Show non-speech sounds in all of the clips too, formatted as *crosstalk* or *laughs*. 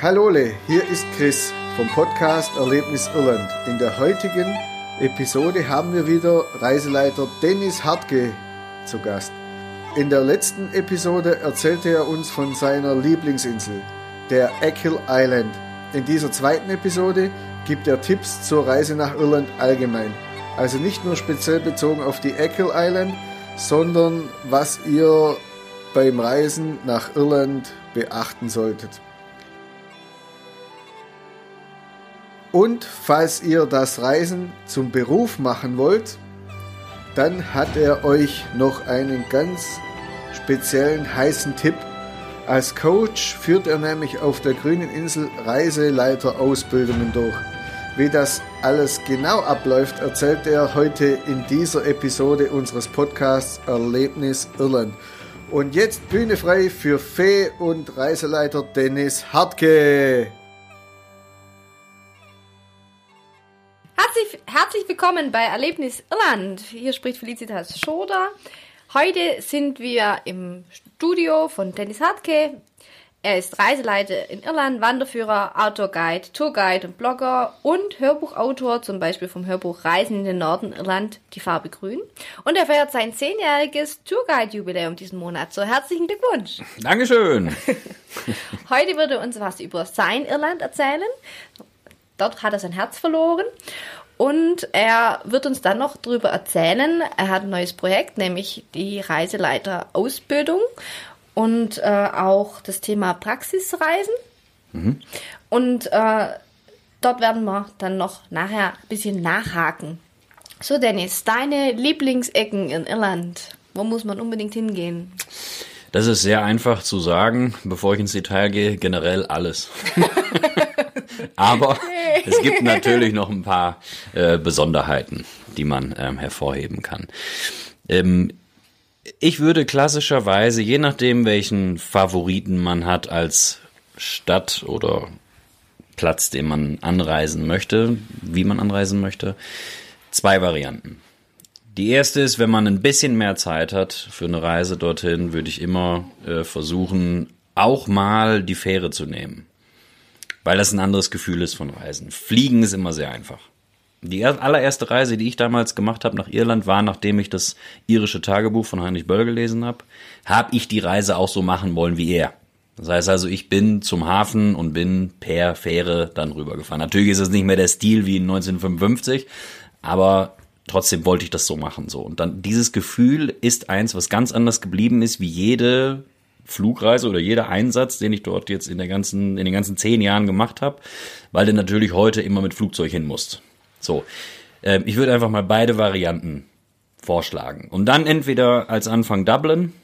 Hallole, hier ist Chris vom Podcast Erlebnis Irland. In der heutigen Episode haben wir wieder Reiseleiter Dennis Hartke zu Gast. In der letzten Episode erzählte er uns von seiner Lieblingsinsel, der Achill Island. In dieser zweiten Episode gibt er Tipps zur Reise nach Irland allgemein. Also nicht nur speziell bezogen auf die Achill Island, sondern was ihr beim Reisen nach Irland beachten solltet. Und falls ihr das Reisen zum Beruf machen wollt, dann hat er euch noch einen ganz speziellen heißen Tipp. Als Coach führt er nämlich auf der grünen Insel Reiseleiterausbildungen durch. Wie das alles genau abläuft, erzählt er heute in dieser Episode unseres Podcasts Erlebnis Irland. Und jetzt Bühne frei für Fee und Reiseleiter Dennis Hartke. Willkommen bei Erlebnis Irland. Hier spricht Felicitas Schoder. Heute sind wir im Studio von Dennis Hartke. Er ist Reiseleiter in Irland, Wanderführer, Outdoor-Guide, Tourguide und Blogger und Hörbuchautor, zum Beispiel vom Hörbuch Reisen in den Norden Irland, die Farbe Grün. Und er feiert sein zehnjähriges Tourguide-Jubiläum diesen Monat. So herzlichen Glückwunsch. Dankeschön. *laughs* Heute würde er uns was über sein Irland erzählen. Dort hat er sein Herz verloren. Und er wird uns dann noch darüber erzählen, er hat ein neues Projekt, nämlich die Reiseleiter-Ausbildung und äh, auch das Thema Praxisreisen. Mhm. Und äh, dort werden wir dann noch nachher ein bisschen nachhaken. So, Dennis, deine Lieblingsecken in Irland. Wo muss man unbedingt hingehen? Das ist sehr einfach zu sagen, bevor ich ins Detail gehe, generell alles. *laughs* Aber es gibt natürlich noch ein paar äh, Besonderheiten, die man ähm, hervorheben kann. Ähm, ich würde klassischerweise, je nachdem, welchen Favoriten man hat als Stadt oder Platz, den man anreisen möchte, wie man anreisen möchte, zwei Varianten. Die erste ist, wenn man ein bisschen mehr Zeit hat für eine Reise dorthin, würde ich immer äh, versuchen, auch mal die Fähre zu nehmen. Weil das ein anderes Gefühl ist von Reisen. Fliegen ist immer sehr einfach. Die allererste Reise, die ich damals gemacht habe nach Irland, war, nachdem ich das irische Tagebuch von Heinrich Böll gelesen habe, habe ich die Reise auch so machen wollen wie er. Das heißt also, ich bin zum Hafen und bin per Fähre dann rübergefahren. Natürlich ist es nicht mehr der Stil wie in 1955, aber trotzdem wollte ich das so machen so. Und dann dieses Gefühl ist eins, was ganz anders geblieben ist wie jede Flugreise oder jeder Einsatz, den ich dort jetzt in der ganzen in den ganzen zehn Jahren gemacht habe, weil du natürlich heute immer mit Flugzeug hin musst. So, äh, ich würde einfach mal beide Varianten vorschlagen. Und dann entweder als Anfang Dublin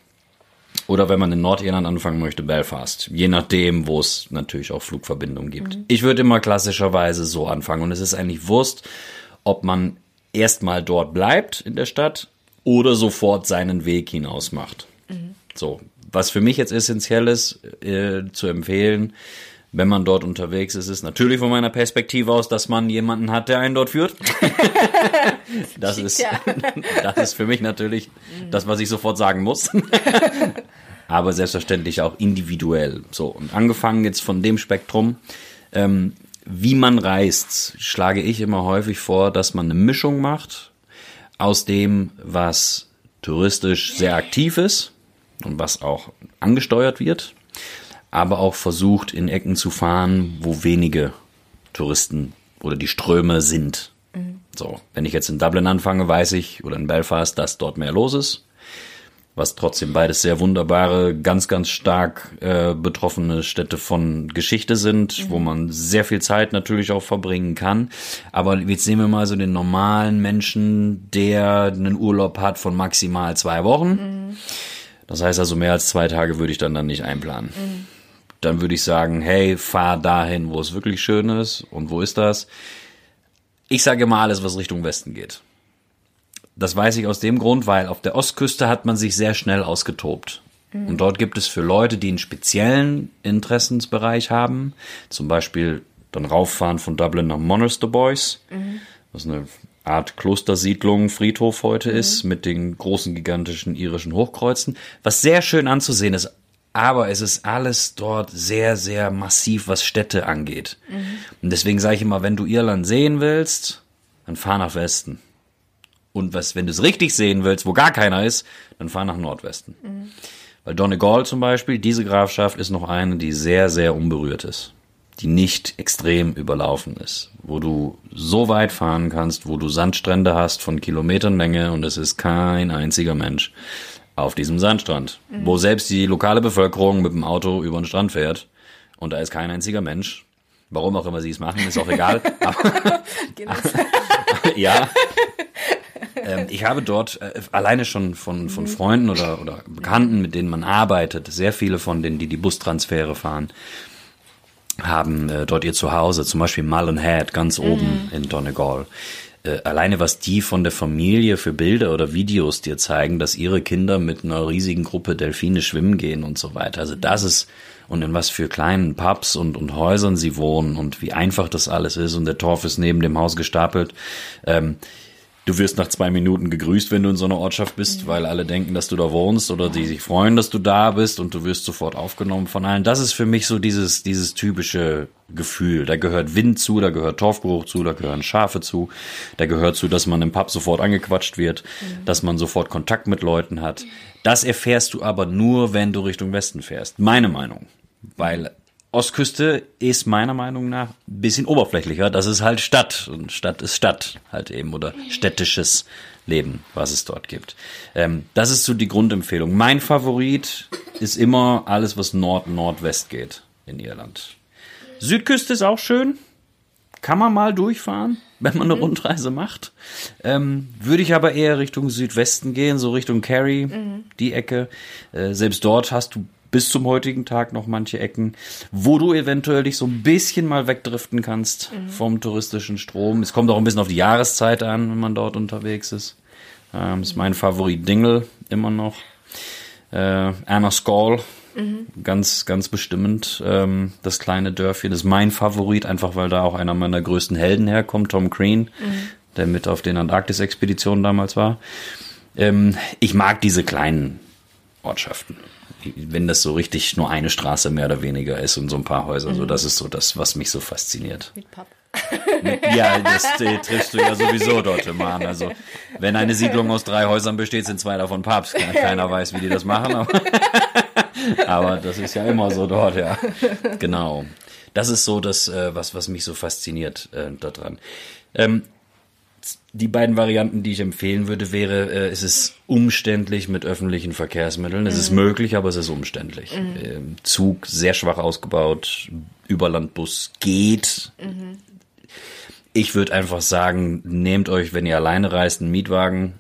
oder wenn man in Nordirland anfangen möchte, Belfast. Je nachdem, wo es natürlich auch Flugverbindungen gibt. Mhm. Ich würde immer klassischerweise so anfangen. Und es ist eigentlich Wurst, ob man erstmal dort bleibt in der Stadt oder sofort seinen Weg hinaus macht. Mhm. So, was für mich jetzt essentiell ist, äh, zu empfehlen, wenn man dort unterwegs ist, ist natürlich von meiner Perspektive aus, dass man jemanden hat, der einen dort führt. *laughs* das ist, *laughs* das ist für mich natürlich das, was ich sofort sagen muss. *laughs* Aber selbstverständlich auch individuell. So, und angefangen jetzt von dem Spektrum, ähm, wie man reist, schlage ich immer häufig vor, dass man eine Mischung macht aus dem, was touristisch sehr aktiv ist und was auch angesteuert wird aber auch versucht, in Ecken zu fahren, wo wenige Touristen oder die Ströme sind. Mhm. So, wenn ich jetzt in Dublin anfange, weiß ich, oder in Belfast, dass dort mehr los ist. Was trotzdem beides sehr wunderbare, ganz, ganz stark äh, betroffene Städte von Geschichte sind, mhm. wo man sehr viel Zeit natürlich auch verbringen kann. Aber jetzt nehmen wir mal so den normalen Menschen, der einen Urlaub hat von maximal zwei Wochen. Mhm. Das heißt also, mehr als zwei Tage würde ich dann dann nicht einplanen. Mhm dann würde ich sagen, hey, fahr dahin, wo es wirklich schön ist. Und wo ist das? Ich sage immer alles, was Richtung Westen geht. Das weiß ich aus dem Grund, weil auf der Ostküste hat man sich sehr schnell ausgetobt. Mhm. Und dort gibt es für Leute, die einen speziellen Interessensbereich haben, zum Beispiel dann rauffahren von Dublin nach Monaster Boys, mhm. was eine Art Klostersiedlung, Friedhof heute mhm. ist, mit den großen, gigantischen irischen Hochkreuzen, was sehr schön anzusehen ist, aber es ist alles dort sehr, sehr massiv, was Städte angeht. Und deswegen sage ich immer, wenn du Irland sehen willst, dann fahr nach Westen. Und was, wenn du es richtig sehen willst, wo gar keiner ist, dann fahr nach Nordwesten. Weil Donegal zum Beispiel, diese Grafschaft ist noch eine, die sehr, sehr unberührt ist. Die nicht extrem überlaufen ist. Wo du so weit fahren kannst, wo du Sandstrände hast von Kilometernlänge und es ist kein einziger Mensch auf diesem Sandstrand. Wo selbst die lokale Bevölkerung mit dem Auto über den Strand fährt und da ist kein einziger Mensch. Warum auch immer sie es machen, ist auch egal. *laughs* Aber, *laughs* ja. Ähm, ich habe dort äh, alleine schon von, von Freunden oder, oder Bekannten, mit denen man arbeitet, sehr viele von denen, die die Bustransfere fahren, haben äh, dort ihr Zuhause, zum Beispiel Mullen Head, ganz oben in Donegal. Äh, alleine was die von der Familie für Bilder oder Videos dir zeigen, dass ihre Kinder mit einer riesigen Gruppe Delfine schwimmen gehen und so weiter. Also das ist, und in was für kleinen Pubs und, und Häusern sie wohnen und wie einfach das alles ist und der Torf ist neben dem Haus gestapelt. Ähm, Du wirst nach zwei Minuten gegrüßt, wenn du in so einer Ortschaft bist, weil alle denken, dass du da wohnst oder die sich freuen, dass du da bist und du wirst sofort aufgenommen von allen. Das ist für mich so dieses, dieses typische Gefühl. Da gehört Wind zu, da gehört Torfgeruch zu, da gehören Schafe zu, da gehört zu, dass man im Pub sofort angequatscht wird, dass man sofort Kontakt mit Leuten hat. Das erfährst du aber nur, wenn du Richtung Westen fährst. Meine Meinung. Weil Ostküste ist meiner Meinung nach ein bisschen oberflächlicher. Das ist halt Stadt. Und Stadt ist Stadt halt eben oder städtisches Leben, was es dort gibt. Ähm, das ist so die Grundempfehlung. Mein Favorit ist immer alles, was Nord-Nordwest geht in Irland. Südküste ist auch schön. Kann man mal durchfahren, *laughs* wenn man eine Rundreise macht. Ähm, würde ich aber eher Richtung Südwesten gehen, so Richtung Kerry, die Ecke. Äh, selbst dort hast du bis zum heutigen Tag noch manche Ecken, wo du eventuell dich so ein bisschen mal wegdriften kannst vom touristischen Strom. Es kommt auch ein bisschen auf die Jahreszeit an, wenn man dort unterwegs ist. Ähm, ist mein Favorit Dingle immer noch. Äh, Anna Skall, ganz, ganz bestimmend. Ähm, das kleine Dörfchen ist mein Favorit, einfach weil da auch einer meiner größten Helden herkommt, Tom Crean, der mit auf den Antarktis-Expeditionen damals war. Ähm, ich mag diese kleinen Ortschaften. Wenn das so richtig nur eine Straße mehr oder weniger ist und so ein paar Häuser, so das ist so das, was mich so fasziniert. Mit Pub. Ja, das äh, triffst du ja sowieso dort immer an. Also, wenn eine Siedlung aus drei Häusern besteht, sind zwei davon Pubs. Ke- Keiner weiß, wie die das machen, aber, *laughs* aber das ist ja immer so dort, ja. Genau. Das ist so das, äh, was, was mich so fasziniert äh, daran. Ähm, die beiden Varianten, die ich empfehlen würde, wäre, äh, es ist umständlich mit öffentlichen Verkehrsmitteln. Es ist möglich, aber es ist umständlich. Ähm, Zug sehr schwach ausgebaut, Überlandbus geht. Ich würde einfach sagen, nehmt euch, wenn ihr alleine reist, einen Mietwagen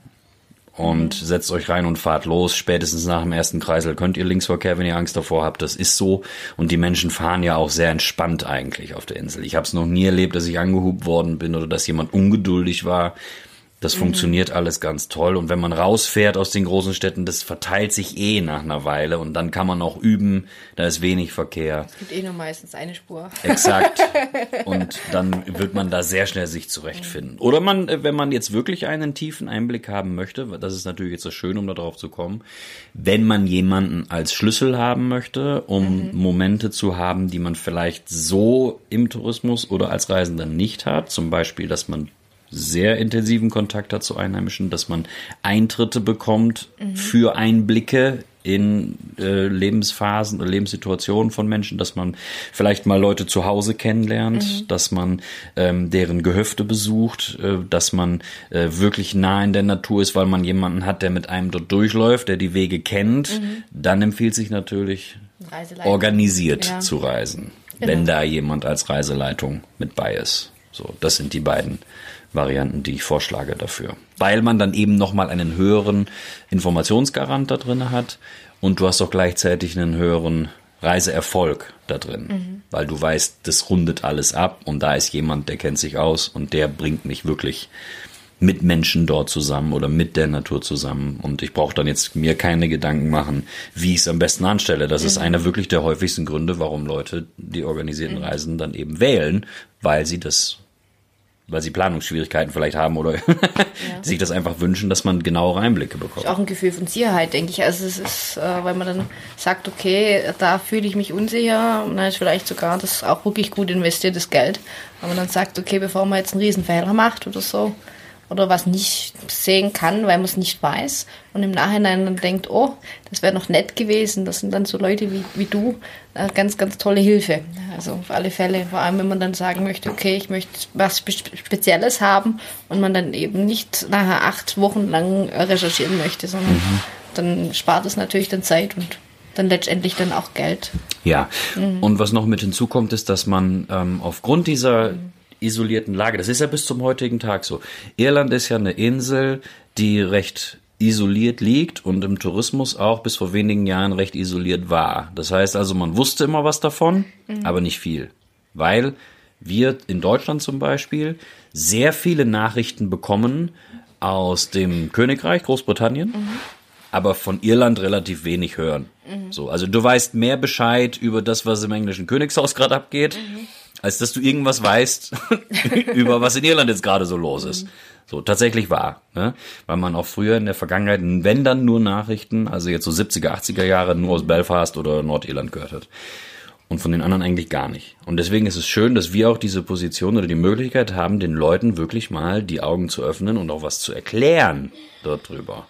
und setzt euch rein und fahrt los. Spätestens nach dem ersten Kreisel könnt ihr Linksverkehr, wenn ihr Angst davor habt. Das ist so. Und die Menschen fahren ja auch sehr entspannt eigentlich auf der Insel. Ich habe es noch nie erlebt, dass ich angehubt worden bin oder dass jemand ungeduldig war. Das funktioniert alles ganz toll. Und wenn man rausfährt aus den großen Städten, das verteilt sich eh nach einer Weile. Und dann kann man auch üben. Da ist wenig Verkehr. Es gibt eh nur meistens eine Spur. Exakt. *laughs* Und dann wird man da sehr schnell sich zurechtfinden. Oder man, äh, wenn man jetzt wirklich einen tiefen Einblick haben möchte, das ist natürlich jetzt das Schöne, um darauf zu kommen, wenn man jemanden als Schlüssel haben möchte, um Momente zu haben, die man vielleicht so im Tourismus oder als Reisender nicht hat, zum Beispiel, dass man sehr intensiven Kontakt hat zu Einheimischen, dass man Eintritte bekommt für Einblicke in äh, Lebensphasen oder Lebenssituationen von Menschen, dass man vielleicht mal Leute zu Hause kennenlernt, dass man ähm, deren Gehöfte besucht, äh, dass man äh, wirklich nah in der Natur ist, weil man jemanden hat, der mit einem dort durchläuft, der die Wege kennt, dann empfiehlt sich natürlich organisiert Ja. zu reisen, wenn da jemand als Reiseleitung mit bei ist. So, das sind die beiden Varianten, die ich vorschlage dafür. Weil man dann eben nochmal einen höheren Informationsgarant da drin hat und du hast auch gleichzeitig einen höheren Reiseerfolg da drin, weil du weißt, das rundet alles ab und da ist jemand, der kennt sich aus und der bringt mich wirklich mit Menschen dort zusammen oder mit der Natur zusammen. Und ich brauche dann jetzt mir keine Gedanken machen, wie ich es am besten anstelle. Das ist einer wirklich der häufigsten Gründe, warum Leute die organisierten Reisen dann eben wählen, weil sie das weil sie Planungsschwierigkeiten vielleicht haben oder *laughs* ja. sich das einfach wünschen, dass man genauere Einblicke bekommt. Ist auch ein Gefühl von Sicherheit, denke ich. Also es ist, äh, weil man dann sagt, okay, da fühle ich mich unsicher und dann ist vielleicht sogar das auch wirklich gut investiertes Geld. Wenn man dann sagt, okay, bevor man jetzt einen Riesenfehler macht oder so, oder was nicht sehen kann, weil man es nicht weiß und im Nachhinein dann denkt, oh, das wäre noch nett gewesen. Das sind dann so Leute wie, wie du, äh, ganz, ganz tolle Hilfe. Also auf alle Fälle, vor allem wenn man dann sagen möchte, okay, ich möchte was Spezielles haben und man dann eben nicht nachher acht Wochen lang recherchieren möchte, sondern mhm. dann spart es natürlich dann Zeit und dann letztendlich dann auch Geld. Ja, mhm. und was noch mit hinzukommt, ist, dass man ähm, aufgrund dieser mhm isolierten Lage. Das ist ja bis zum heutigen Tag so. Irland ist ja eine Insel, die recht isoliert liegt und im Tourismus auch bis vor wenigen Jahren recht isoliert war. Das heißt also, man wusste immer was davon, mhm. aber nicht viel. Weil wir in Deutschland zum Beispiel sehr viele Nachrichten bekommen aus dem Königreich Großbritannien, mhm. aber von Irland relativ wenig hören. Mhm. So, also du weißt mehr Bescheid über das, was im englischen Königshaus gerade abgeht. Mhm als dass du irgendwas weißt *laughs* über was in Irland jetzt gerade so los ist. So, tatsächlich wahr, ne? Weil man auch früher in der Vergangenheit, wenn dann nur Nachrichten, also jetzt so 70er, 80er Jahre nur aus Belfast oder Nordirland gehört hat. Und von den anderen eigentlich gar nicht. Und deswegen ist es schön, dass wir auch diese Position oder die Möglichkeit haben, den Leuten wirklich mal die Augen zu öffnen und auch was zu erklären dort drüber.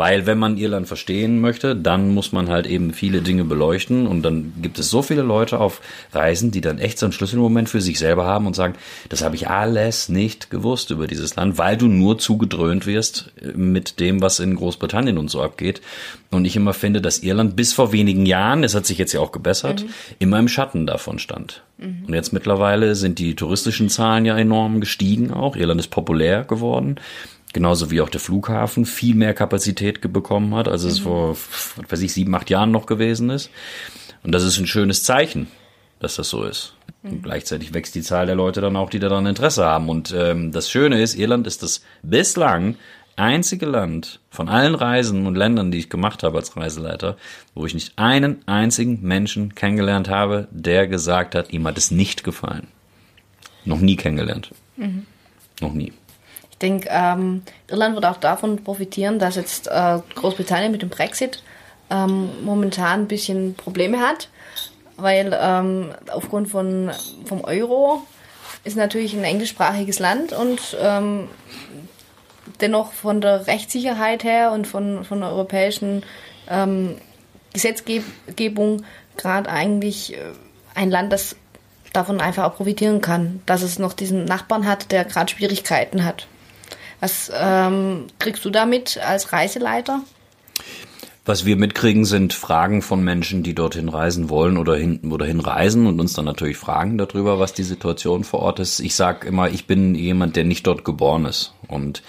Weil wenn man Irland verstehen möchte, dann muss man halt eben viele Dinge beleuchten und dann gibt es so viele Leute auf Reisen, die dann echt so einen Schlüsselmoment für sich selber haben und sagen, das habe ich alles nicht gewusst über dieses Land, weil du nur zugedröhnt wirst mit dem, was in Großbritannien und so abgeht. Und ich immer finde, dass Irland bis vor wenigen Jahren, es hat sich jetzt ja auch gebessert, mhm. immer im Schatten davon stand. Mhm. Und jetzt mittlerweile sind die touristischen Zahlen ja enorm gestiegen auch. Irland ist populär geworden genauso wie auch der Flughafen viel mehr Kapazität bekommen hat, als es mhm. vor, was weiß ich, sieben, acht Jahren noch gewesen ist. Und das ist ein schönes Zeichen, dass das so ist. Und mhm. gleichzeitig wächst die Zahl der Leute dann auch, die daran Interesse haben. Und ähm, das Schöne ist, Irland ist das bislang einzige Land von allen Reisen und Ländern, die ich gemacht habe als Reiseleiter, wo ich nicht einen einzigen Menschen kennengelernt habe, der gesagt hat, ihm hat es nicht gefallen. Noch nie kennengelernt. Mhm. Noch nie denke, ähm, Irland wird auch davon profitieren, dass jetzt äh, Großbritannien mit dem Brexit ähm, momentan ein bisschen Probleme hat, weil ähm, aufgrund von, vom Euro ist natürlich ein englischsprachiges Land und ähm, dennoch von der Rechtssicherheit her und von, von der europäischen ähm, Gesetzgebung gerade eigentlich äh, ein Land, das davon einfach auch profitieren kann, dass es noch diesen Nachbarn hat, der gerade Schwierigkeiten hat. Was ähm, kriegst du damit als Reiseleiter? Was wir mitkriegen, sind Fragen von Menschen, die dorthin reisen wollen oder hin oder hinreisen und uns dann natürlich fragen darüber, was die Situation vor Ort ist. Ich sage immer, ich bin jemand, der nicht dort geboren ist. Und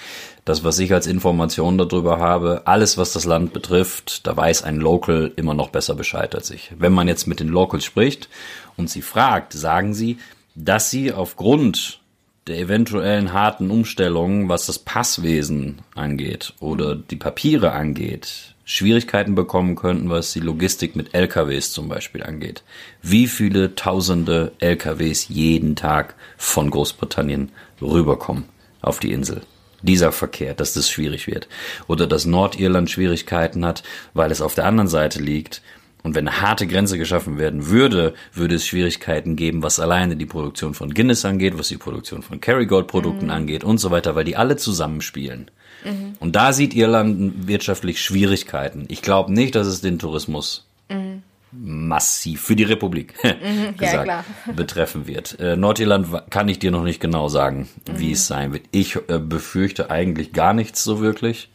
das, was ich als Information darüber habe, alles, was das Land betrifft, da weiß ein Local immer noch besser Bescheid als ich. Wenn man jetzt mit den Locals spricht und sie fragt, sagen sie, dass sie aufgrund der eventuellen harten Umstellungen, was das Passwesen angeht oder die Papiere angeht, Schwierigkeiten bekommen könnten, was die Logistik mit LKWs zum Beispiel angeht. Wie viele tausende LKWs jeden Tag von Großbritannien rüberkommen auf die Insel. Dieser Verkehr, dass das schwierig wird. Oder dass Nordirland Schwierigkeiten hat, weil es auf der anderen Seite liegt und wenn eine harte Grenze geschaffen werden würde, würde es Schwierigkeiten geben, was alleine die Produktion von Guinness angeht, was die Produktion von Kerrygold-Produkten mhm. angeht und so weiter, weil die alle zusammenspielen. Mhm. Und da sieht Irland wirtschaftlich Schwierigkeiten. Ich glaube nicht, dass es den Tourismus mhm. massiv für die Republik *laughs* mhm. gesagt, ja, betreffen wird. Äh, Nordirland kann ich dir noch nicht genau sagen, wie mhm. es sein wird. Ich äh, befürchte eigentlich gar nichts so wirklich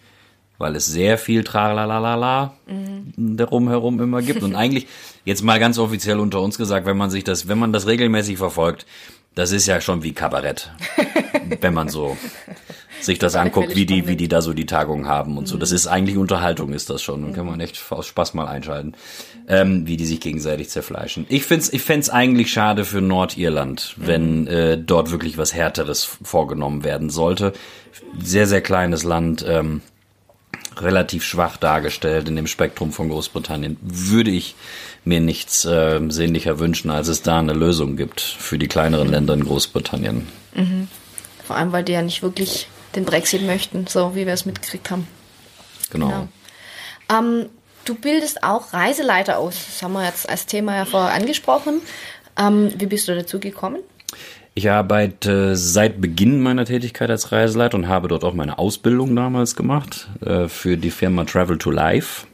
weil es sehr viel Tralalala mhm. darum herum immer gibt. Und *laughs* eigentlich, jetzt mal ganz offiziell unter uns gesagt, wenn man sich das, wenn man das regelmäßig verfolgt, das ist ja schon wie Kabarett. *laughs* wenn man so sich das anguckt, wie die, wie die da so die Tagung haben und so. Das mhm. ist eigentlich Unterhaltung, ist das schon. Und kann man echt aus Spaß mal einschalten, ähm, wie die sich gegenseitig zerfleischen. Ich find's, ich find's eigentlich schade für Nordirland, wenn mhm. äh, dort wirklich was Härteres vorgenommen werden sollte. Sehr, sehr kleines Land. Ähm, relativ schwach dargestellt in dem Spektrum von Großbritannien. Würde ich mir nichts äh, sehnlicher wünschen, als es da eine Lösung gibt für die kleineren Länder in Großbritannien. Mhm. Vor allem, weil die ja nicht wirklich den Brexit möchten, so wie wir es mitgekriegt haben. Genau. Genau. Ähm, du bildest auch Reiseleiter aus. Das haben wir jetzt als Thema ja vorher angesprochen. Ähm, wie bist du dazu gekommen? Ich arbeite seit Beginn meiner Tätigkeit als Reiseleiter und habe dort auch meine Ausbildung damals gemacht äh, für die Firma Travel to Life,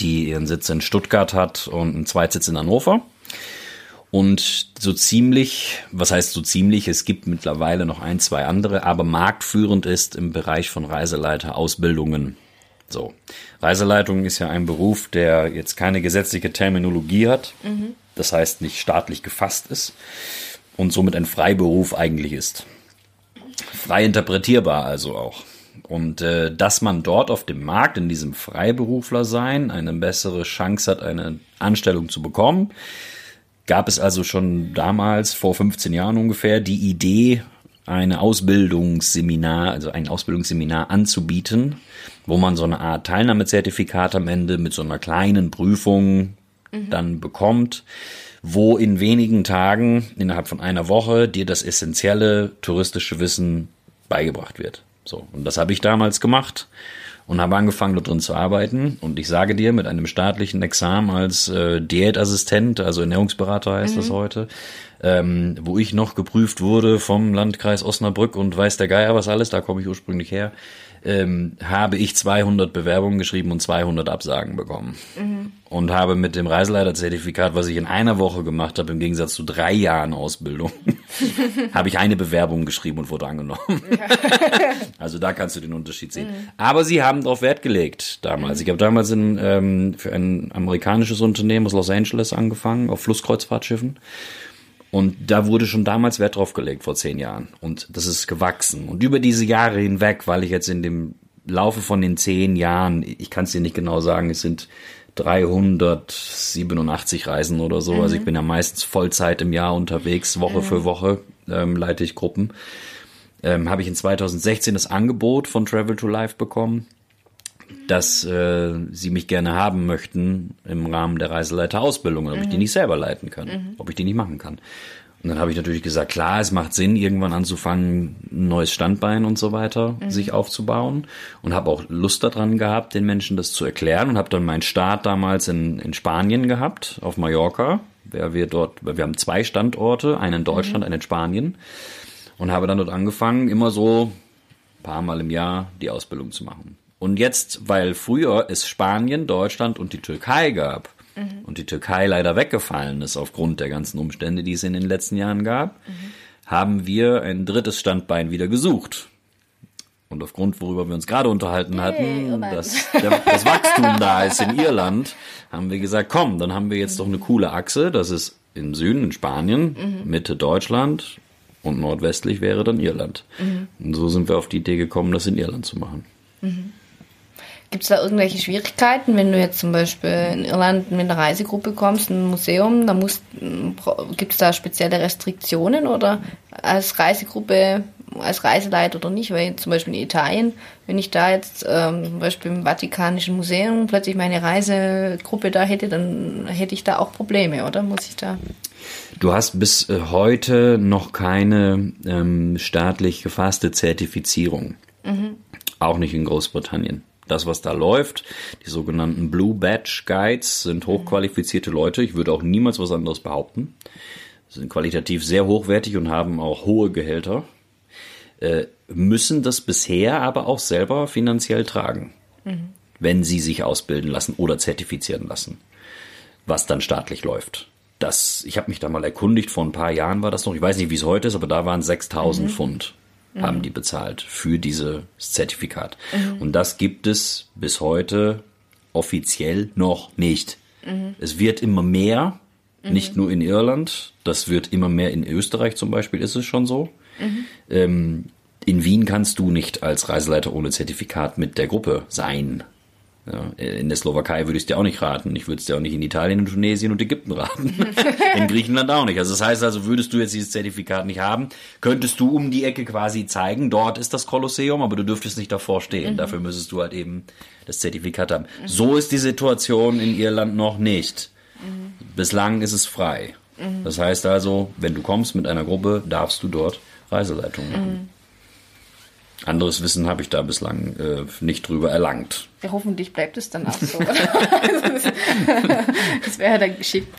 die ihren Sitz in Stuttgart hat und einen Zweitsitz in Hannover. Und so ziemlich, was heißt so ziemlich, es gibt mittlerweile noch ein, zwei andere, aber marktführend ist im Bereich von Reiseleiter-Ausbildungen. So. Reiseleitung ist ja ein Beruf, der jetzt keine gesetzliche Terminologie hat. Das heißt nicht staatlich gefasst ist und somit ein Freiberuf eigentlich ist. Frei interpretierbar also auch. Und äh, dass man dort auf dem Markt in diesem Freiberufler sein eine bessere Chance hat, eine Anstellung zu bekommen, gab es also schon damals, vor 15 Jahren ungefähr, die Idee, eine Ausbildungsseminar, also ein Ausbildungsseminar anzubieten, wo man so eine Art Teilnahmezertifikat am Ende mit so einer kleinen Prüfung dann bekommt, wo in wenigen Tagen, innerhalb von einer Woche, dir das essentielle touristische Wissen beigebracht wird. So. Und das habe ich damals gemacht und habe angefangen, dort drin zu arbeiten. Und ich sage dir, mit einem staatlichen Examen als äh, Diätassistent, also Ernährungsberater heißt das heute, ähm, wo ich noch geprüft wurde vom Landkreis Osnabrück und weiß der Geier was alles, da komme ich ursprünglich her, ähm, habe ich 200 Bewerbungen geschrieben und 200 Absagen bekommen. Und habe mit dem Reiseleiterzertifikat, was ich in einer Woche gemacht habe, im Gegensatz zu drei Jahren Ausbildung, *laughs* habe ich eine Bewerbung geschrieben und wurde angenommen. *laughs* also da kannst du den Unterschied sehen. Aber sie haben darauf Wert gelegt damals. Ich habe damals in, ähm, für ein amerikanisches Unternehmen aus Los Angeles angefangen, auf Flusskreuzfahrtschiffen. Und da wurde schon damals Wert drauf gelegt, vor zehn Jahren. Und das ist gewachsen. Und über diese Jahre hinweg, weil ich jetzt in dem Laufe von den zehn Jahren, ich kann es dir nicht genau sagen, es sind 387 Reisen oder so. Also ich bin ja meistens Vollzeit im Jahr unterwegs, Woche für Woche ähm, leite ich Gruppen. Ähm, Habe ich in 2016 das Angebot von Travel to Life bekommen, dass äh, sie mich gerne haben möchten im Rahmen der Reiseleiterausbildung, ob ich die nicht selber leiten kann, ob ich die nicht machen kann. Und dann habe ich natürlich gesagt, klar, es macht Sinn, irgendwann anzufangen, ein neues Standbein und so weiter sich aufzubauen. Und habe auch Lust daran gehabt, den Menschen das zu erklären. Und habe dann meinen Start damals in, in Spanien gehabt, auf Mallorca. Wer wir dort, wir haben zwei Standorte, einen in Deutschland, einen in Spanien. Und habe dann dort angefangen, immer so ein paar Mal im Jahr die Ausbildung zu machen. Und jetzt, weil früher es Spanien, Deutschland und die Türkei gab und die Türkei leider weggefallen ist aufgrund der ganzen Umstände, die es in den letzten Jahren gab, haben wir ein drittes Standbein wieder gesucht. Und aufgrund, worüber wir uns gerade unterhalten hatten, Irland. dass der, das Wachstum da *laughs* ist in Irland, haben wir gesagt, komm, dann haben wir jetzt doch eine coole Achse. Das ist im Süden in Spanien, Mitte Deutschland und nordwestlich wäre dann Irland. Und so sind wir auf die Idee gekommen, das in Irland zu machen. Gibt es da irgendwelche Schwierigkeiten, wenn du jetzt zum Beispiel in Irland mit einer Reisegruppe kommst, ein Museum, da gibt es da spezielle Restriktionen oder als Reisegruppe, als Reiseleiter oder nicht? Weil zum Beispiel in Italien, wenn ich da jetzt ähm, zum Beispiel im Vatikanischen Museum plötzlich meine Reisegruppe da hätte, dann hätte ich da auch Probleme, oder? Muss ich da? Du hast bis äh, heute noch keine ähm, staatlich gefasste Zertifizierung. Auch nicht in Großbritannien. Das, was da läuft, die sogenannten Blue Badge Guides, sind hochqualifizierte Leute. Ich würde auch niemals was anderes behaupten. Sind qualitativ sehr hochwertig und haben auch hohe Gehälter. Äh, müssen das bisher aber auch selber finanziell tragen, wenn sie sich ausbilden lassen oder zertifizieren lassen, was dann staatlich läuft. Das, ich habe mich da mal erkundigt, vor ein paar Jahren war das noch, ich weiß nicht, wie es heute ist, aber da waren 6000 Pfund haben die bezahlt für dieses Zertifikat. Und das gibt es bis heute offiziell noch nicht. Es wird immer mehr, nicht nur in Irland, das wird immer mehr in Österreich zum Beispiel, ist es schon so. Ähm, in Wien kannst du nicht als Reiseleiter ohne Zertifikat mit der Gruppe sein. Ja, in der Slowakei würde ich es dir auch nicht raten. Ich würde es dir auch nicht in Italien und Tunesien und Ägypten raten. *laughs* in Griechenland auch nicht. Also das heißt also, würdest du jetzt dieses Zertifikat nicht haben, könntest du um die Ecke quasi zeigen, dort ist das Kolosseum, aber du dürftest nicht davor stehen. Dafür müsstest du halt eben das Zertifikat haben. So ist die Situation in Irland noch nicht. Bislang ist es frei. Das heißt also, wenn du kommst mit einer Gruppe, darfst du dort Reiseleitung machen. Anderes Wissen habe ich da bislang äh, nicht drüber erlangt. Ja, hoffentlich bleibt es dann auch so. *laughs* das wäre dann geschickt.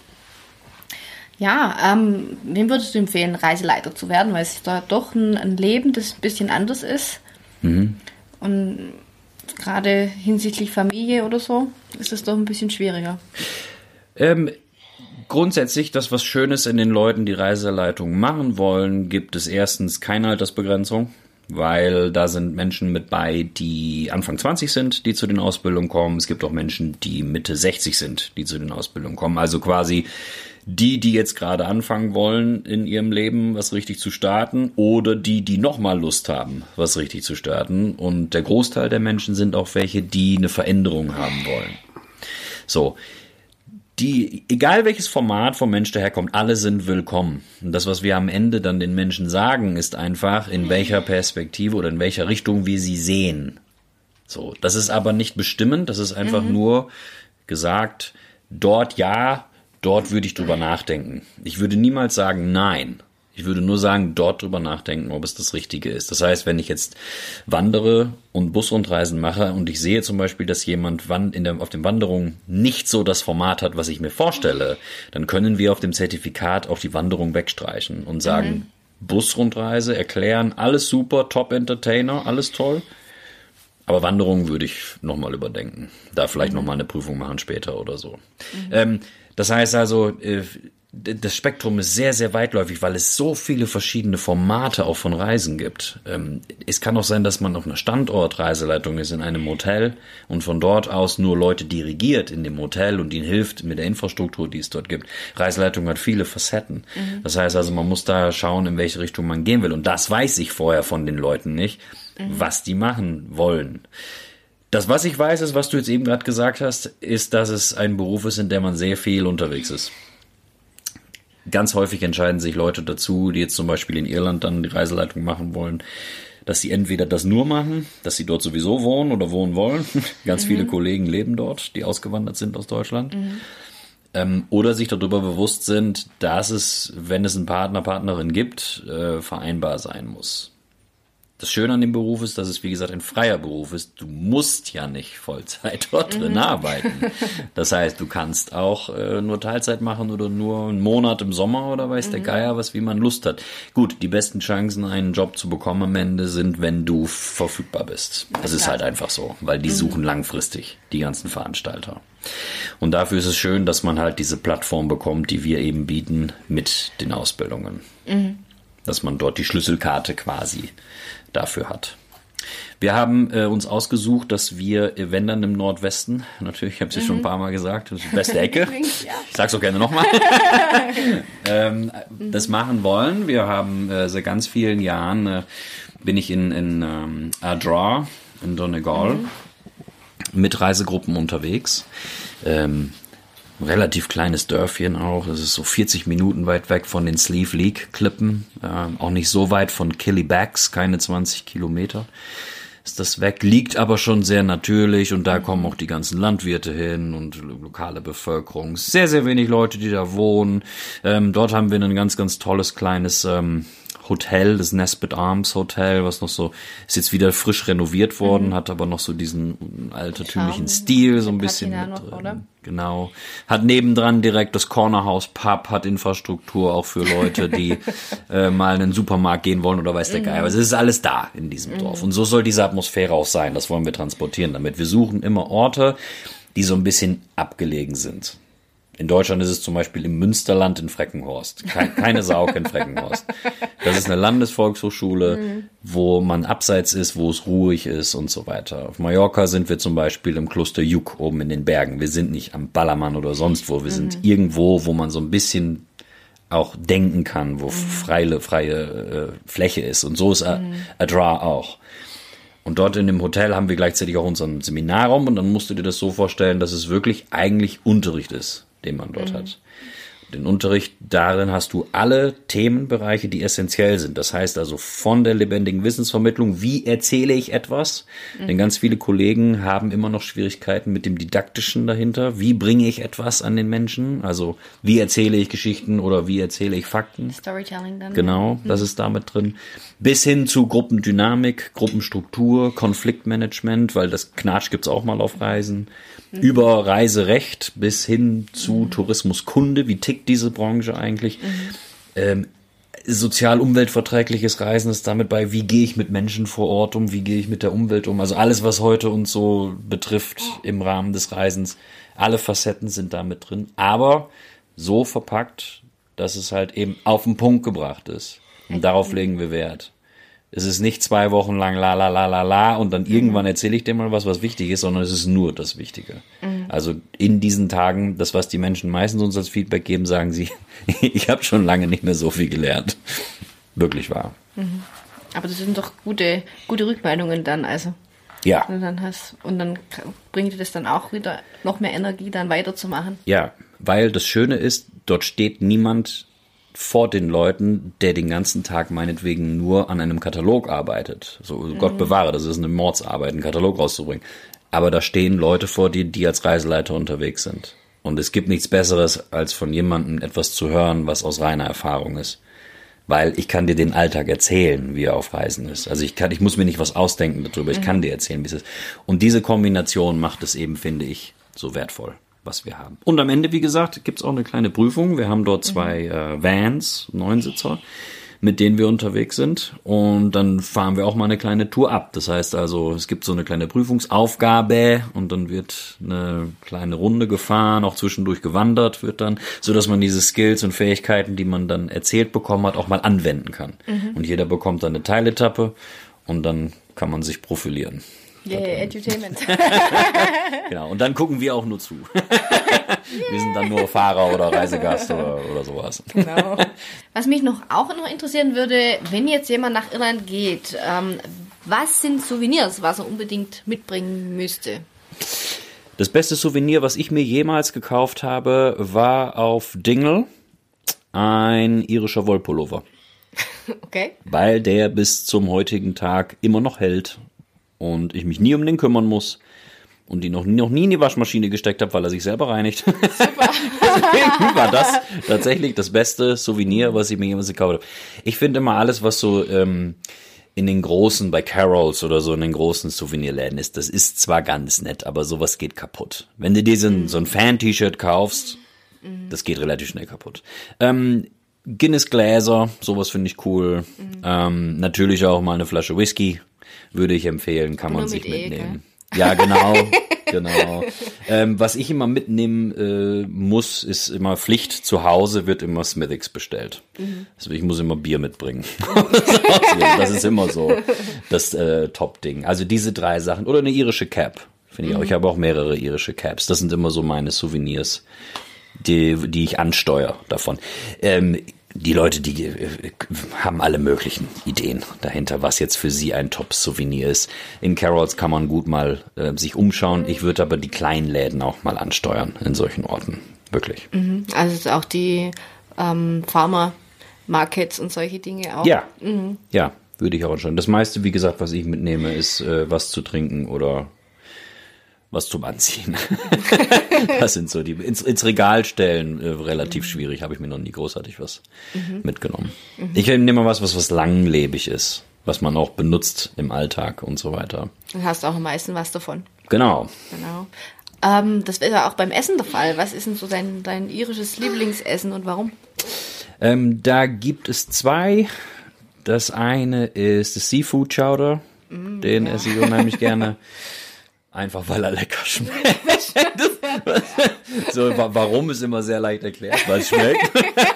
Ja, ähm, wem würdest du empfehlen, Reiseleiter zu werden? Weil es da doch ein, ein Leben, das ein bisschen anders ist. Mhm. Und gerade hinsichtlich Familie oder so, ist das doch ein bisschen schwieriger. Ähm, grundsätzlich, das was Schönes in den Leuten, die Reiseleitung machen wollen, gibt es erstens keine Altersbegrenzung weil da sind Menschen mit bei, die Anfang 20 sind, die zu den Ausbildungen kommen. Es gibt auch Menschen, die Mitte 60 sind, die zu den Ausbildungen kommen. Also quasi die, die jetzt gerade anfangen wollen, in ihrem Leben was richtig zu starten oder die, die nochmal Lust haben, was richtig zu starten. Und der Großteil der Menschen sind auch welche, die eine Veränderung haben wollen. So die, egal welches Format vom Mensch daherkommt, alle sind willkommen. Und das, was wir am Ende dann den Menschen sagen, ist einfach, in welcher Perspektive oder in welcher Richtung wir sie sehen. So, das ist aber nicht bestimmend, das ist einfach mhm. nur gesagt, dort ja, dort würde ich drüber nachdenken. Ich würde niemals sagen nein. Ich würde nur sagen, dort drüber nachdenken, ob es das Richtige ist. Das heißt, wenn ich jetzt wandere und Busrundreisen mache und ich sehe zum Beispiel, dass jemand in der, auf den Wanderungen nicht so das Format hat, was ich mir vorstelle, dann können wir auf dem Zertifikat auch die Wanderung wegstreichen und sagen, mhm. Busrundreise, erklären, alles super, Top Entertainer, alles toll. Aber Wanderungen würde ich nochmal überdenken. Da vielleicht mhm. nochmal eine Prüfung machen später oder so. Mhm. Ähm, das heißt also, äh, das Spektrum ist sehr, sehr weitläufig, weil es so viele verschiedene Formate auch von Reisen gibt. Ähm, es kann auch sein, dass man auf einer Standortreiseleitung ist in einem Hotel und von dort aus nur Leute dirigiert in dem Hotel und ihnen hilft mit der Infrastruktur, die es dort gibt. Reiseleitung hat viele Facetten. Mhm. Das heißt also, man muss da schauen, in welche Richtung man gehen will. Und das weiß ich vorher von den Leuten nicht, mhm. was die machen wollen. Das, was ich weiß, ist, was du jetzt eben gerade gesagt hast, ist, dass es ein Beruf ist, in dem man sehr viel unterwegs ist ganz häufig entscheiden sich Leute dazu, die jetzt zum Beispiel in Irland dann die Reiseleitung machen wollen, dass sie entweder das nur machen, dass sie dort sowieso wohnen oder wohnen wollen. *laughs* ganz mhm. viele Kollegen leben dort, die ausgewandert sind aus Deutschland. Mhm. Ähm, oder sich darüber bewusst sind, dass es, wenn es einen Partner, Partnerin gibt, äh, vereinbar sein muss. Das Schöne an dem Beruf ist, dass es, wie gesagt, ein freier Beruf ist. Du musst ja nicht Vollzeit *laughs* dort drin mhm. arbeiten. Das heißt, du kannst auch äh, nur Teilzeit machen oder nur einen Monat im Sommer oder weiß mhm. der Geier was, wie man Lust hat. Gut, die besten Chancen, einen Job zu bekommen am Ende sind, wenn du verfügbar bist. Das ist halt einfach so, weil die mhm. suchen langfristig, die ganzen Veranstalter. Und dafür ist es schön, dass man halt diese Plattform bekommt, die wir eben bieten mit den Ausbildungen. Mhm. Dass man dort die Schlüsselkarte quasi dafür hat. Wir haben äh, uns ausgesucht, dass wir, wenn dann im Nordwesten, natürlich, ich habe es ja mhm. schon ein paar Mal gesagt, das ist die beste Ecke. *laughs* Ich sag's auch gerne nochmal. *laughs* ähm, mhm. Das machen wollen. Wir haben äh, seit ganz vielen Jahren äh, bin ich in, in ähm, Adrar in Donegal mhm. mit Reisegruppen unterwegs. Ähm, relativ kleines Dörfchen auch. Es ist so 40 Minuten weit weg von den Sleeve League Klippen. Äh, auch nicht so weit von Killybacks, keine 20 Kilometer ist das weg, liegt aber schon sehr natürlich und da kommen auch die ganzen Landwirte hin und lokale Bevölkerung. Sehr, sehr wenig Leute, die da wohnen. Ähm, dort haben wir ein ganz, ganz tolles kleines ähm, Hotel, das Nesbit Arms Hotel, was noch so, ist jetzt wieder frisch renoviert worden, mhm. hat aber noch so diesen altertümlichen Stil, so ein bisschen mit noch, drin. Genau. Hat nebendran direkt das Cornerhouse Pub, hat Infrastruktur auch für Leute, die *laughs* äh, mal in den Supermarkt gehen wollen oder weiß der mhm. Geil. Also es ist alles da in diesem mhm. Dorf. Und so soll diese Atmosphäre auch sein. Das wollen wir transportieren damit. Wir suchen immer Orte, die so ein bisschen abgelegen sind. In Deutschland ist es zum Beispiel im Münsterland in Freckenhorst. Keine Sau kennt Freckenhorst. *laughs* Das ist eine Landesvolkshochschule, mhm. wo man abseits ist, wo es ruhig ist und so weiter. Auf Mallorca sind wir zum Beispiel im Kloster Juk oben in den Bergen. Wir sind nicht am Ballermann oder sonst wo. Wir mhm. sind irgendwo, wo man so ein bisschen auch denken kann, wo mhm. freie, freie äh, Fläche ist. Und so ist mhm. Adra auch. Und dort in dem Hotel haben wir gleichzeitig auch unseren Seminarraum und dann musst du dir das so vorstellen, dass es wirklich eigentlich Unterricht ist den man dort mhm. hat. Den Unterricht. Darin hast du alle Themenbereiche, die essentiell sind. Das heißt also von der lebendigen Wissensvermittlung, wie erzähle ich etwas? Mhm. Denn ganz viele Kollegen haben immer noch Schwierigkeiten mit dem Didaktischen dahinter. Wie bringe ich etwas an den Menschen? Also wie erzähle ich Geschichten oder wie erzähle ich Fakten? Storytelling dann. Genau, das ist damit drin. Bis hin zu Gruppendynamik, Gruppenstruktur, Konfliktmanagement, weil das Knatsch gibt's auch mal auf Reisen über Reiserecht bis hin zu mhm. Tourismuskunde. Wie tickt diese Branche eigentlich? Mhm. Ähm, sozial-umweltverträgliches Reisen ist damit bei, wie gehe ich mit Menschen vor Ort um, wie gehe ich mit der Umwelt um. Also alles, was heute uns so betrifft im Rahmen des Reisens, alle Facetten sind damit drin. Aber so verpackt, dass es halt eben auf den Punkt gebracht ist. Und darauf legen wir Wert. Es ist nicht zwei Wochen lang la la la la la und dann irgendwann erzähle ich dir mal was, was wichtig ist, sondern es ist nur das Wichtige. Mhm. Also in diesen Tagen, das, was die Menschen meistens uns als Feedback geben, sagen sie, *laughs* ich habe schon lange nicht mehr so viel gelernt. Wirklich wahr. Mhm. Aber das sind doch gute, gute Rückmeldungen dann, also. Ja. Und dann, hast, und dann bringt dir das dann auch wieder noch mehr Energie, dann weiterzumachen. Ja, weil das Schöne ist, dort steht niemand vor den Leuten, der den ganzen Tag meinetwegen nur an einem Katalog arbeitet. So, mhm. Gott bewahre, das ist eine Mordsarbeit, einen Katalog rauszubringen. Aber da stehen Leute vor dir, die als Reiseleiter unterwegs sind. Und es gibt nichts Besseres, als von jemandem etwas zu hören, was aus reiner Erfahrung ist. Weil ich kann dir den Alltag erzählen, wie er auf Reisen ist. Also ich kann, ich muss mir nicht was ausdenken darüber, ich mhm. kann dir erzählen, wie es ist. Und diese Kombination macht es eben, finde ich, so wertvoll was wir haben. Und am Ende, wie gesagt, gibt's auch eine kleine Prüfung. Wir haben dort zwei mhm. äh, Vans, Neunsitzer, mit denen wir unterwegs sind. Und dann fahren wir auch mal eine kleine Tour ab. Das heißt also, es gibt so eine kleine Prüfungsaufgabe und dann wird eine kleine Runde gefahren, auch zwischendurch gewandert wird dann, so dass man diese Skills und Fähigkeiten, die man dann erzählt bekommen hat, auch mal anwenden kann. Mhm. Und jeder bekommt dann eine Teiletappe und dann kann man sich profilieren. Yeah, Edutainment. *laughs* genau, und dann gucken wir auch nur zu. *laughs* wir sind dann nur Fahrer oder Reisegast oder, oder sowas. Genau. *laughs* Was mich noch auch noch interessieren würde, wenn jetzt jemand nach Irland geht, ähm, was sind Souvenirs, was er unbedingt mitbringen müsste? Das beste Souvenir, was ich mir jemals gekauft habe, war auf Dingle ein irischer Wollpullover. Okay. Weil der bis zum heutigen Tag immer noch hält und ich mich nie um den kümmern muss und die noch, noch nie in die Waschmaschine gesteckt habe, weil er sich selber reinigt. *laughs* Super. Deswegen war das tatsächlich das beste Souvenir, was ich mir jemals gekauft habe. Ich finde immer alles, was so ähm, in den großen, bei Carols oder so in den großen Souvenirläden ist, das ist zwar ganz nett, aber sowas geht kaputt. Wenn du dir so ein, so ein Fan-T-Shirt kaufst, mhm. das geht relativ schnell kaputt. Ähm, Guinness Gläser, sowas finde ich cool. Mhm. Ähm, natürlich auch mal eine Flasche Whisky würde ich empfehlen, kann man sich mit mitnehmen. E, ja, genau, *laughs* genau. Ähm, was ich immer mitnehmen äh, muss, ist immer Pflicht. Zu Hause wird immer Smithix bestellt. Mhm. Also ich muss immer Bier mitbringen. *laughs* *laughs* das ist immer so das äh, Top-Ding. Also diese drei Sachen. Oder eine irische Cap. Finde ich auch. Ich mhm. habe auch mehrere irische Caps. Das sind immer so meine Souvenirs, die, die ich ansteuere davon. Ähm, die Leute, die äh, haben alle möglichen Ideen dahinter, was jetzt für sie ein Top-Souvenir ist. In Carols kann man gut mal äh, sich umschauen. Ich würde aber die kleinen Läden auch mal ansteuern in solchen Orten. Wirklich. Mhm. Also auch die ähm, Farmer Markets und solche Dinge auch. Ja, mhm. ja, würde ich auch anschauen. Das meiste, wie gesagt, was ich mitnehme, ist äh, was zu trinken oder was zum Anziehen. *laughs* das sind so die ins, ins Regal stellen äh, relativ mhm. schwierig. Habe ich mir noch nie großartig was mhm. mitgenommen. Mhm. Ich nehme mal was, was was langlebig ist, was man auch benutzt im Alltag und so weiter. Du hast auch am meisten was davon. Genau. Genau. Ähm, das wäre auch beim Essen der Fall. Was ist denn so dein dein irisches Lieblingsessen und warum? Ähm, da gibt es zwei. Das eine ist das Seafood Chowder. Mm, Den ja. esse ich unheimlich gerne. *laughs* Einfach weil er lecker *laughs* schmeckt. so, warum ist immer sehr leicht erklärt, weil es schmeckt.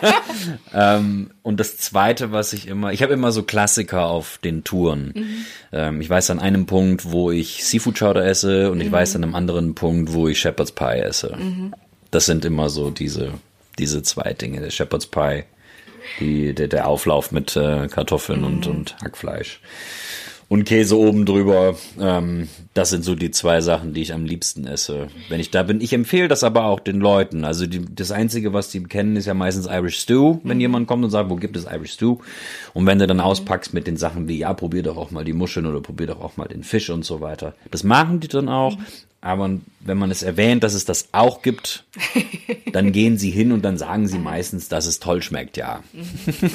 *laughs* ähm, und das zweite, was ich immer, ich habe immer so Klassiker auf den Touren. Mhm. Ähm, ich weiß an einem Punkt, wo ich Seafood Chowder esse und mhm. ich weiß an einem anderen Punkt, wo ich Shepherd's Pie esse. Mhm. Das sind immer so diese, diese zwei Dinge. Der Shepherd's Pie, die, der, der Auflauf mit äh, Kartoffeln und, mhm. und Hackfleisch. Und Käse oben drüber. Ähm, das sind so die zwei Sachen, die ich am liebsten esse, wenn ich da bin. Ich empfehle das aber auch den Leuten. Also die, das Einzige, was die kennen, ist ja meistens Irish Stew, wenn mhm. jemand kommt und sagt, wo gibt es Irish Stew? Und wenn du dann auspackst mit den Sachen wie, ja, probier doch auch mal die Muscheln oder probier doch auch mal den Fisch und so weiter. Das machen die dann auch. Mhm. Aber wenn man es erwähnt, dass es das auch gibt, *laughs* dann gehen sie hin und dann sagen sie meistens, dass es toll schmeckt, ja. Mhm.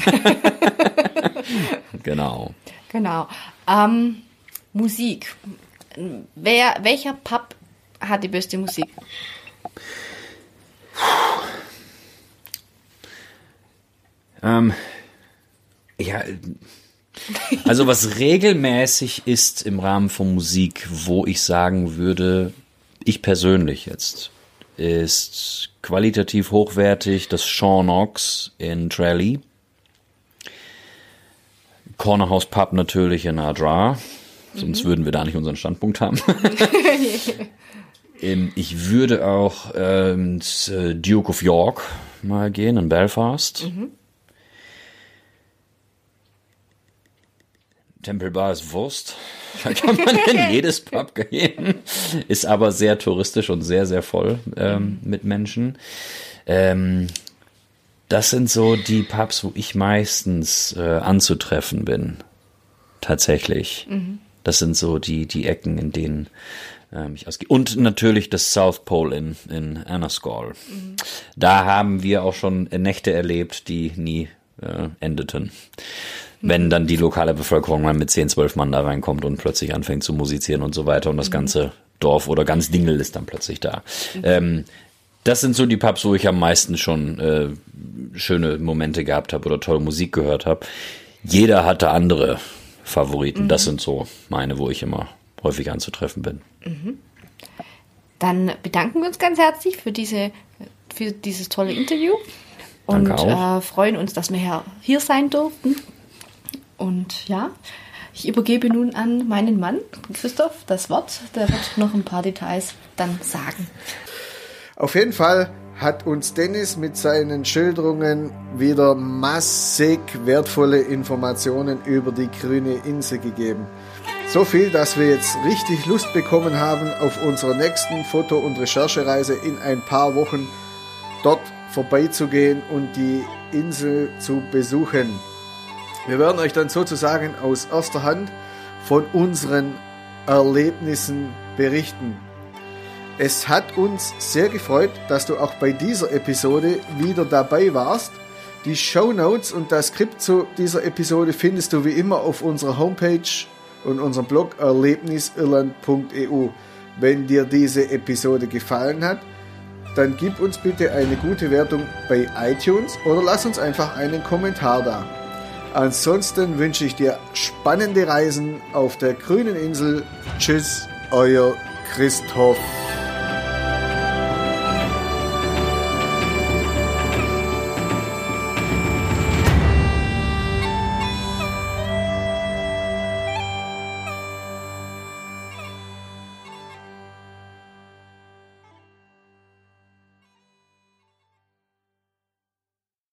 *laughs* genau. Genau. Ähm, Musik. Wer, welcher Pub hat die beste Musik? Ähm, ja, also was regelmäßig ist im Rahmen von Musik, wo ich sagen würde, ich persönlich jetzt, ist qualitativ hochwertig das Sean Ox in Trelly. Cornerhouse Pub natürlich in Adra, sonst mhm. würden wir da nicht unseren Standpunkt haben. *laughs* Ähm, ich würde auch ähm, äh, Duke of York mal gehen in Belfast. Mhm. Temple Bar ist Wurst. Da kann man in *laughs* jedes Pub gehen. Ist aber sehr touristisch und sehr, sehr voll ähm, mhm. mit Menschen. Ähm, das sind so die Pubs, wo ich meistens äh, anzutreffen bin. Tatsächlich. Mhm. Das sind so die, die Ecken, in denen ähm, ich ausgehe. Und natürlich das South Pole in, in Anascol. Mhm. Da haben wir auch schon Nächte erlebt, die nie äh, endeten wenn dann die lokale Bevölkerung mal mit 10, 12 Mann da reinkommt und plötzlich anfängt zu musizieren und so weiter und das mhm. ganze Dorf oder ganz Dingel ist dann plötzlich da. Mhm. Ähm, das sind so die Pubs, wo ich am meisten schon äh, schöne Momente gehabt habe oder tolle Musik gehört habe. Jeder hatte andere Favoriten. Mhm. Das sind so meine, wo ich immer häufig anzutreffen bin. Mhm. Dann bedanken wir uns ganz herzlich für diese für dieses tolle Interview und äh, freuen uns, dass wir hier sein durften. Und ja, ich übergebe nun an meinen Mann, Christoph, das Wort. Der wird noch ein paar Details dann sagen. Auf jeden Fall hat uns Dennis mit seinen Schilderungen wieder massig wertvolle Informationen über die grüne Insel gegeben. So viel, dass wir jetzt richtig Lust bekommen haben, auf unserer nächsten Foto- und Recherchereise in ein paar Wochen dort vorbeizugehen und die Insel zu besuchen. Wir werden euch dann sozusagen aus erster Hand von unseren Erlebnissen berichten. Es hat uns sehr gefreut, dass du auch bei dieser Episode wieder dabei warst. Die Show Notes und das Skript zu dieser Episode findest du wie immer auf unserer Homepage und unserem Blog erlebnisirland.eu. Wenn dir diese Episode gefallen hat, dann gib uns bitte eine gute Wertung bei iTunes oder lass uns einfach einen Kommentar da. Ansonsten wünsche ich dir spannende Reisen auf der grünen Insel. Tschüss, euer Christoph.